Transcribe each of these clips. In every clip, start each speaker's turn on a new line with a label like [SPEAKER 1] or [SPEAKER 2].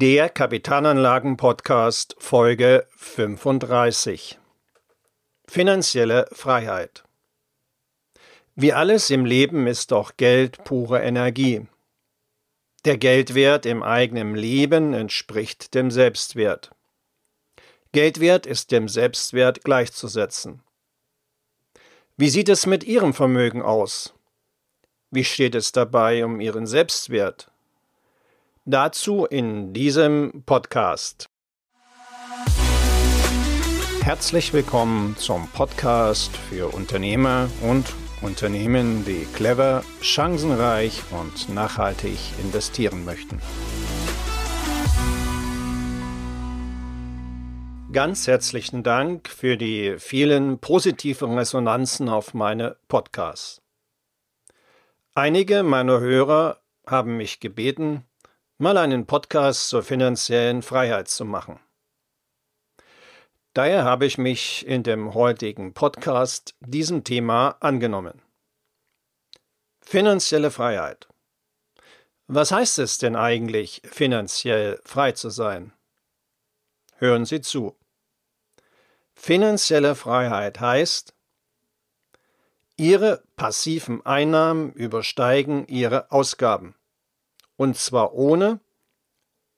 [SPEAKER 1] Der Kapitalanlagen-Podcast Folge 35 Finanzielle Freiheit Wie alles im Leben ist auch Geld pure Energie. Der Geldwert im eigenen Leben entspricht dem Selbstwert. Geldwert ist dem Selbstwert gleichzusetzen. Wie sieht es mit Ihrem Vermögen aus? Wie steht es dabei um Ihren Selbstwert? Dazu in diesem Podcast. Herzlich willkommen zum Podcast für Unternehmer und Unternehmen, die clever, chancenreich und nachhaltig investieren möchten. Ganz herzlichen Dank für die vielen positiven Resonanzen auf meine Podcasts. Einige meiner Hörer haben mich gebeten, mal einen Podcast zur finanziellen Freiheit zu machen. Daher habe ich mich in dem heutigen Podcast diesem Thema angenommen. Finanzielle Freiheit. Was heißt es denn eigentlich, finanziell frei zu sein? Hören Sie zu. Finanzielle Freiheit heißt, Ihre passiven Einnahmen übersteigen Ihre Ausgaben und zwar ohne,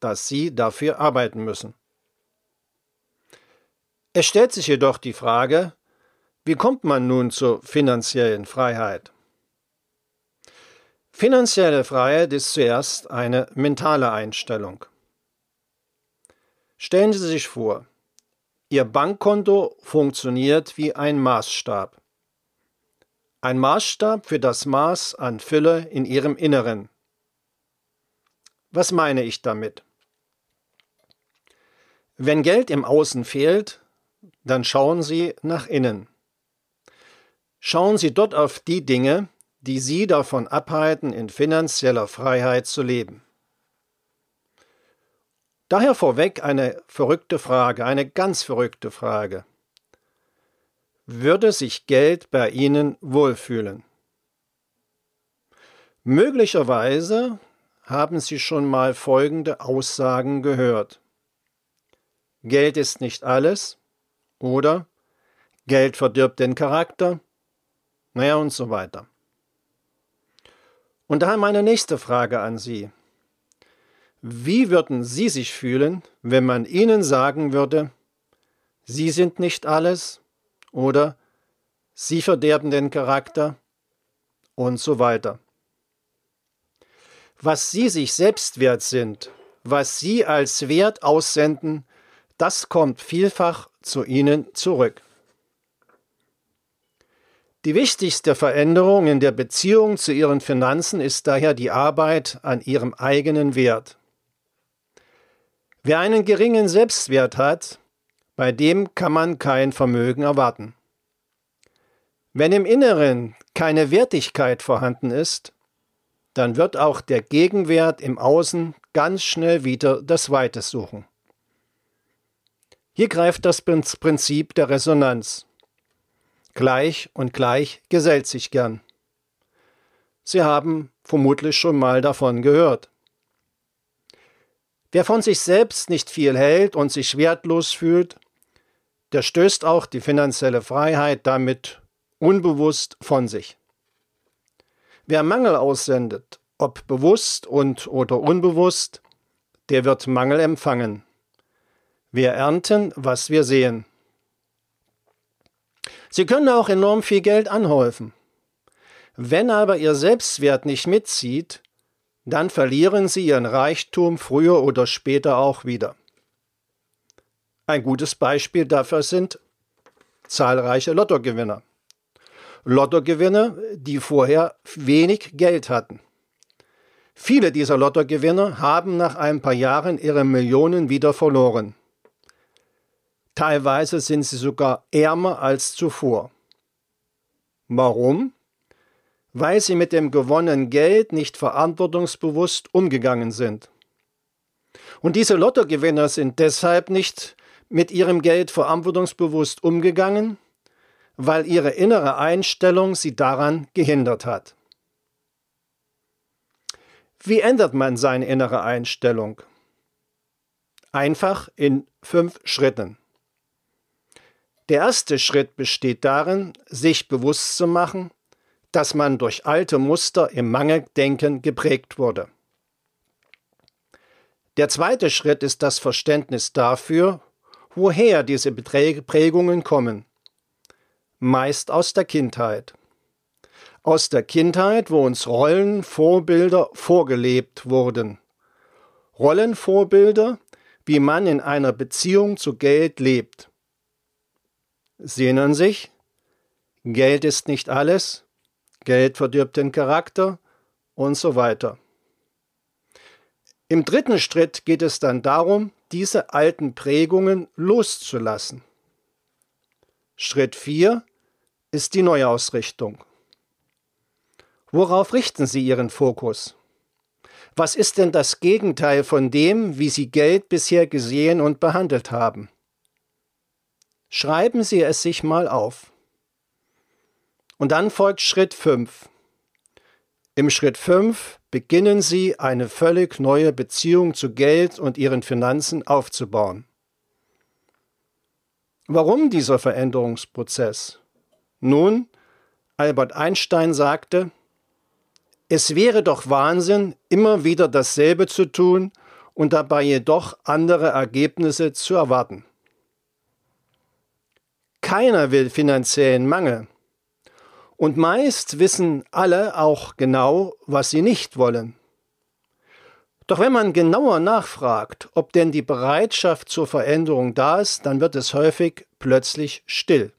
[SPEAKER 1] dass sie dafür arbeiten müssen. Es stellt sich jedoch die Frage, wie kommt man nun zur finanziellen Freiheit? Finanzielle Freiheit ist zuerst eine mentale Einstellung. Stellen Sie sich vor, Ihr Bankkonto funktioniert wie ein Maßstab. Ein Maßstab für das Maß an Fülle in Ihrem Inneren. Was meine ich damit? Wenn Geld im Außen fehlt, dann schauen Sie nach innen. Schauen Sie dort auf die Dinge, die Sie davon abhalten, in finanzieller Freiheit zu leben. Daher vorweg eine verrückte Frage, eine ganz verrückte Frage. Würde sich Geld bei Ihnen wohlfühlen? Möglicherweise haben Sie schon mal folgende Aussagen gehört. Geld ist nicht alles oder Geld verdirbt den Charakter, naja und so weiter. Und daher meine nächste Frage an Sie. Wie würden Sie sich fühlen, wenn man Ihnen sagen würde, Sie sind nicht alles oder Sie verderben den Charakter und so weiter? Was sie sich selbst wert sind, was sie als Wert aussenden, das kommt vielfach zu ihnen zurück. Die wichtigste Veränderung in der Beziehung zu ihren Finanzen ist daher die Arbeit an ihrem eigenen Wert. Wer einen geringen Selbstwert hat, bei dem kann man kein Vermögen erwarten. Wenn im Inneren keine Wertigkeit vorhanden ist, dann wird auch der Gegenwert im Außen ganz schnell wieder das Weite suchen. Hier greift das Prinzip der Resonanz. Gleich und gleich gesellt sich gern. Sie haben vermutlich schon mal davon gehört. Wer von sich selbst nicht viel hält und sich wertlos fühlt, der stößt auch die finanzielle Freiheit damit unbewusst von sich. Wer Mangel aussendet, ob bewusst und oder unbewusst, der wird Mangel empfangen. Wir ernten, was wir sehen. Sie können auch enorm viel Geld anhäufen. Wenn aber Ihr Selbstwert nicht mitzieht, dann verlieren Sie Ihren Reichtum früher oder später auch wieder. Ein gutes Beispiel dafür sind zahlreiche Lottogewinner. Lottogewinner, die vorher wenig Geld hatten. Viele dieser Lottogewinner haben nach ein paar Jahren ihre Millionen wieder verloren. Teilweise sind sie sogar ärmer als zuvor. Warum? Weil sie mit dem gewonnenen Geld nicht verantwortungsbewusst umgegangen sind. Und diese Lottogewinner sind deshalb nicht mit ihrem Geld verantwortungsbewusst umgegangen, weil ihre innere Einstellung sie daran gehindert hat. Wie ändert man seine innere Einstellung? Einfach in fünf Schritten. Der erste Schritt besteht darin, sich bewusst zu machen, dass man durch alte Muster im Mangeldenken geprägt wurde. Der zweite Schritt ist das Verständnis dafür, woher diese Prägungen kommen. Meist aus der Kindheit. Aus der Kindheit, wo uns Rollenvorbilder vorgelebt wurden. Rollenvorbilder, wie man in einer Beziehung zu Geld lebt. Sie sich? Geld ist nicht alles, Geld verdirbt den Charakter und so weiter. Im dritten Schritt geht es dann darum, diese alten Prägungen loszulassen. Schritt 4 ist die Neuausrichtung. Worauf richten Sie Ihren Fokus? Was ist denn das Gegenteil von dem, wie Sie Geld bisher gesehen und behandelt haben? Schreiben Sie es sich mal auf. Und dann folgt Schritt 5. Im Schritt 5 beginnen Sie eine völlig neue Beziehung zu Geld und Ihren Finanzen aufzubauen. Warum dieser Veränderungsprozess? Nun, Albert Einstein sagte, es wäre doch Wahnsinn, immer wieder dasselbe zu tun und dabei jedoch andere Ergebnisse zu erwarten. Keiner will finanziellen Mangel. Und meist wissen alle auch genau, was sie nicht wollen. Doch wenn man genauer nachfragt, ob denn die Bereitschaft zur Veränderung da ist, dann wird es häufig plötzlich still.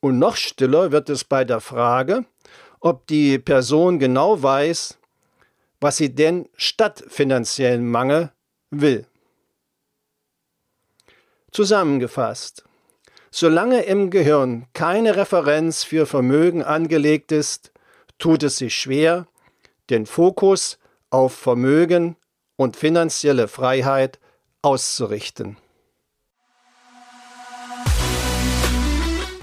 [SPEAKER 1] Und noch stiller wird es bei der Frage, ob die Person genau weiß, was sie denn statt finanziellen Mangel will. Zusammengefasst. Solange im Gehirn keine Referenz für Vermögen angelegt ist, tut es sich schwer, den Fokus auf Vermögen und finanzielle Freiheit auszurichten.